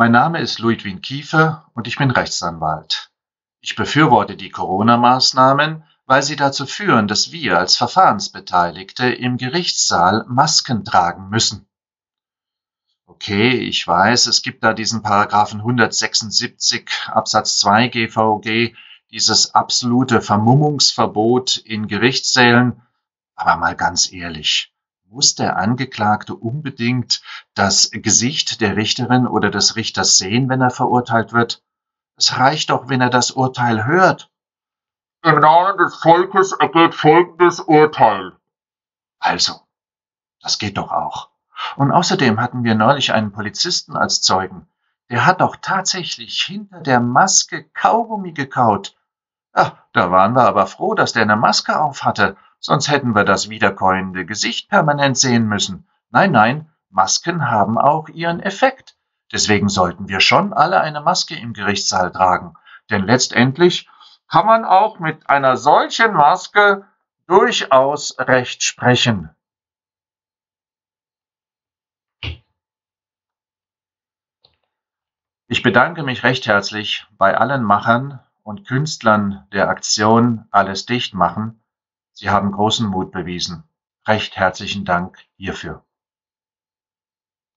Mein Name ist Ludwin Kiefer und ich bin Rechtsanwalt. Ich befürworte die Corona-Maßnahmen, weil sie dazu führen, dass wir als Verfahrensbeteiligte im Gerichtssaal Masken tragen müssen. Okay, ich weiß, es gibt da diesen Paragraphen 176 Absatz 2 GVG, dieses absolute Vermummungsverbot in Gerichtssälen. Aber mal ganz ehrlich, muss der Angeklagte unbedingt das Gesicht der Richterin oder des Richters sehen, wenn er verurteilt wird? Es reicht doch, wenn er das Urteil hört. Im Namen des Volkes ergeht folgendes Urteil. Also, das geht doch auch. Und außerdem hatten wir neulich einen Polizisten als Zeugen. Der hat doch tatsächlich hinter der Maske Kaugummi gekaut. Ach, da waren wir aber froh, dass der eine Maske auf hatte, sonst hätten wir das wiederkäuende Gesicht permanent sehen müssen. Nein, nein, Masken haben auch ihren Effekt. Deswegen sollten wir schon alle eine Maske im Gerichtssaal tragen. Denn letztendlich kann man auch mit einer solchen Maske durchaus Recht sprechen. Ich bedanke mich recht herzlich bei allen Machern und Künstlern der Aktion Alles dicht machen. Sie haben großen Mut bewiesen. Recht herzlichen Dank hierfür.